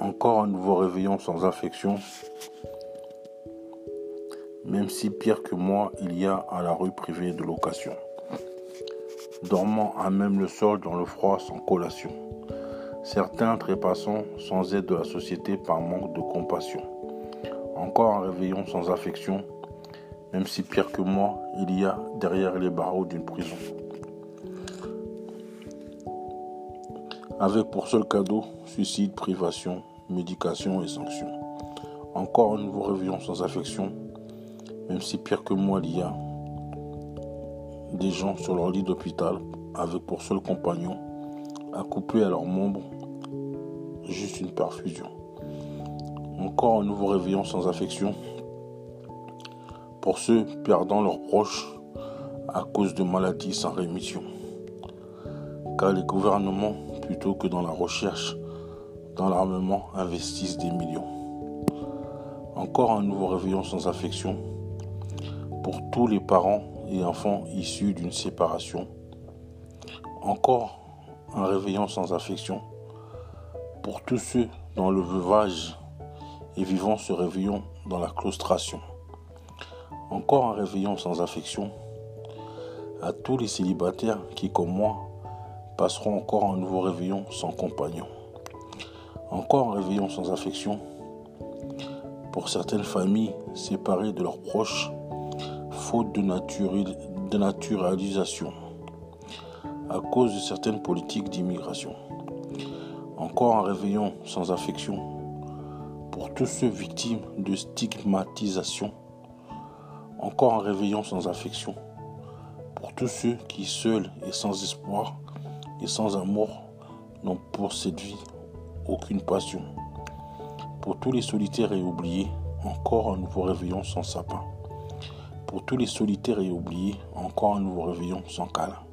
Encore un nouveau réveillon sans affection. Même si pire que moi, il y a à la rue privée de location. Dormant à même le sol dans le froid sans collation. Certains trépassant sans aide de la société par manque de compassion. Encore un réveillon sans affection. Même si pire que moi, il y a derrière les barreaux d'une prison. Avec pour seul cadeau suicide, privation, médication et sanctions. Encore un nouveau réveillon sans affection, même si pire que moi il y a des gens sur leur lit d'hôpital avec pour seul compagnon, accouplé à leur membre, juste une perfusion. Encore un nouveau réveillon sans affection pour ceux perdant leurs proches à cause de maladies sans rémission. Car les gouvernements plutôt que dans la recherche, dans l'armement, investissent des millions. Encore un nouveau réveillon sans affection pour tous les parents et enfants issus d'une séparation. Encore un réveillon sans affection pour tous ceux dans le veuvage et vivant ce réveillon dans la claustration. Encore un réveillon sans affection à tous les célibataires qui, comme moi, passeront encore un nouveau réveillon sans compagnon. Encore un réveillon sans affection pour certaines familles séparées de leurs proches, faute de, de naturalisation, à cause de certaines politiques d'immigration. Encore un réveillon sans affection pour tous ceux victimes de stigmatisation. Encore un réveillon sans affection pour tous ceux qui, seuls et sans espoir, et sans amour n'ont pour cette vie aucune passion. Pour tous les solitaires et oubliés, encore un nouveau réveillon sans sapin. Pour tous les solitaires et oubliés, encore un nouveau réveillon sans câlin.